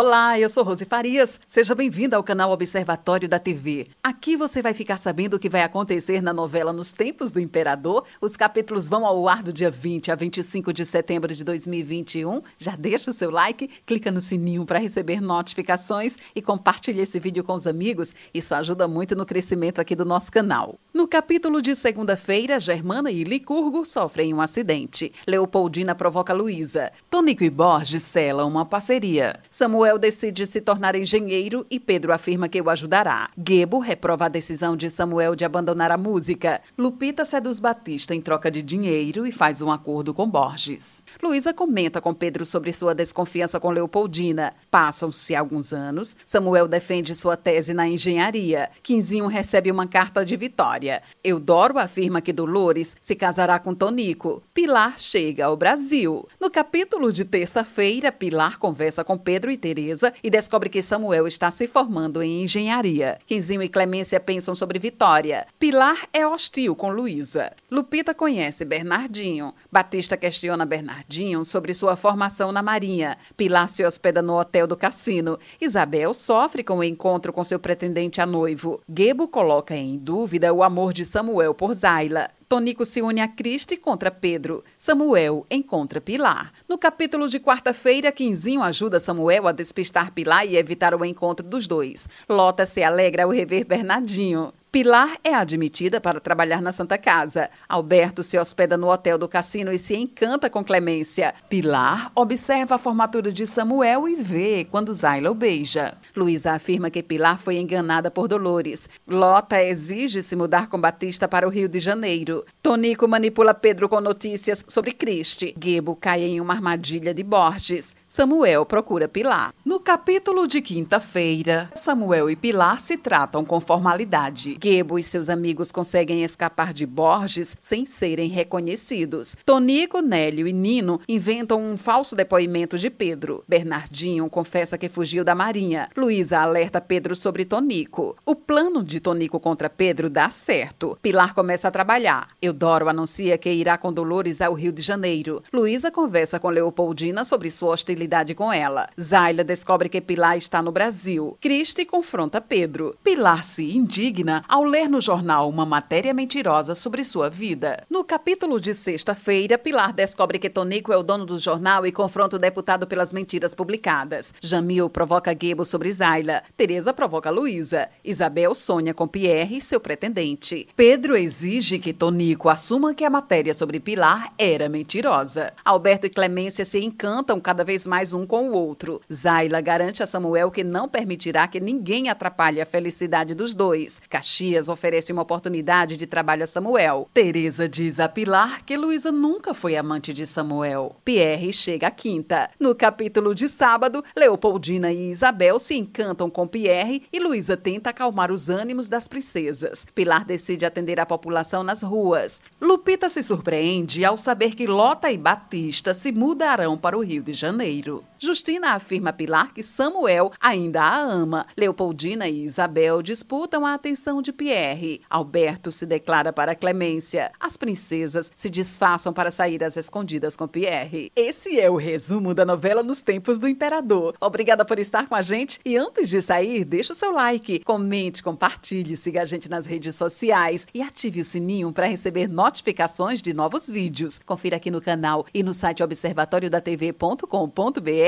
Olá, eu sou Rose Farias. Seja bem-vinda ao canal Observatório da TV. Aqui você vai ficar sabendo o que vai acontecer na novela Nos Tempos do Imperador. Os capítulos vão ao ar do dia 20 a 25 de setembro de 2021. Já deixa o seu like, clica no sininho para receber notificações e compartilhe esse vídeo com os amigos. Isso ajuda muito no crescimento aqui do nosso canal. No capítulo de segunda-feira, Germana e Licurgo sofrem um acidente. Leopoldina provoca Luísa. Tonico e Borges selam uma parceria. Samuel Samuel decide se tornar engenheiro e Pedro afirma que o ajudará. Gebo reprova a decisão de Samuel de abandonar a música. Lupita seduz Batista em troca de dinheiro e faz um acordo com Borges. Luísa comenta com Pedro sobre sua desconfiança com Leopoldina. Passam-se alguns anos. Samuel defende sua tese na engenharia. Quinzinho recebe uma carta de vitória. Eudoro afirma que Dolores se casará com Tonico. Pilar chega ao Brasil. No capítulo de terça-feira, Pilar conversa com Pedro e Teresa E descobre que Samuel está se formando em engenharia. Quinzinho e Clemência pensam sobre Vitória. Pilar é hostil com Luísa. Lupita conhece Bernardinho. Batista questiona Bernardinho sobre sua formação na Marinha. Pilar se hospeda no hotel do cassino. Isabel sofre com o encontro com seu pretendente a noivo. Gebo coloca em dúvida o amor de Samuel por Zaila. Tonico se une a Cristi contra Pedro. Samuel encontra Pilar. No capítulo de quarta-feira, Quinzinho ajuda Samuel a despistar Pilar e evitar o encontro dos dois. Lota se alegra ao rever Bernardinho. Pilar é admitida para trabalhar na Santa Casa. Alberto se hospeda no hotel do cassino e se encanta com Clemência. Pilar observa a formatura de Samuel e vê quando Zaila o beija. Luísa afirma que Pilar foi enganada por Dolores. Lota exige se mudar com Batista para o Rio de Janeiro. Tonico manipula Pedro com notícias sobre Cristi. Gebo cai em uma armadilha de Borges. Samuel procura Pilar. No capítulo de quinta-feira, Samuel e Pilar se tratam com formalidade. Gebo e seus amigos conseguem escapar de Borges sem serem reconhecidos. Tonico, Nélio e Nino inventam um falso depoimento de Pedro. Bernardinho confessa que fugiu da Marinha. Luísa alerta Pedro sobre Tonico. O plano de Tonico contra Pedro dá certo. Pilar começa a trabalhar. Eudoro anuncia que irá com Dolores ao Rio de Janeiro. Luísa conversa com Leopoldina sobre sua hostilidade com ela. Zaila descobre que Pilar está no Brasil. Cristi confronta Pedro. Pilar se indigna ao ler no jornal uma matéria mentirosa sobre sua vida. No capítulo de sexta-feira, Pilar descobre que Tonico é o dono do jornal e confronta o deputado pelas mentiras publicadas. Jamil provoca Gebo sobre Zaila. Teresa provoca Luísa. Isabel sonha com Pierre, seu pretendente. Pedro exige que Tonico assuma que a matéria sobre Pilar era mentirosa. Alberto e Clemência se encantam cada vez mais um com o outro. Zaila garante a Samuel que não permitirá que ninguém atrapalhe a felicidade dos dois. Caxias oferece uma oportunidade de trabalho a Samuel. Teresa diz a Pilar que Luísa nunca foi amante de Samuel. Pierre chega à quinta. No capítulo de sábado, Leopoldina e Isabel se encantam com Pierre e Luísa tenta acalmar os ânimos das princesas. Pilar decide atender a população nas ruas. Lupita se surpreende ao saber que Lota e Batista se mudarão para o Rio de Janeiro. Justina afirma a Pilar que Samuel ainda a ama. Leopoldina e Isabel disputam a atenção de Pierre. Alberto se declara para Clemência. As princesas se disfarçam para sair às escondidas com Pierre. Esse é o resumo da novela Nos Tempos do Imperador. Obrigada por estar com a gente e antes de sair, deixa o seu like, comente, compartilhe, siga a gente nas redes sociais e ative o sininho para receber notificações de novos vídeos. Confira aqui no canal e no site observatoriodatv.com.br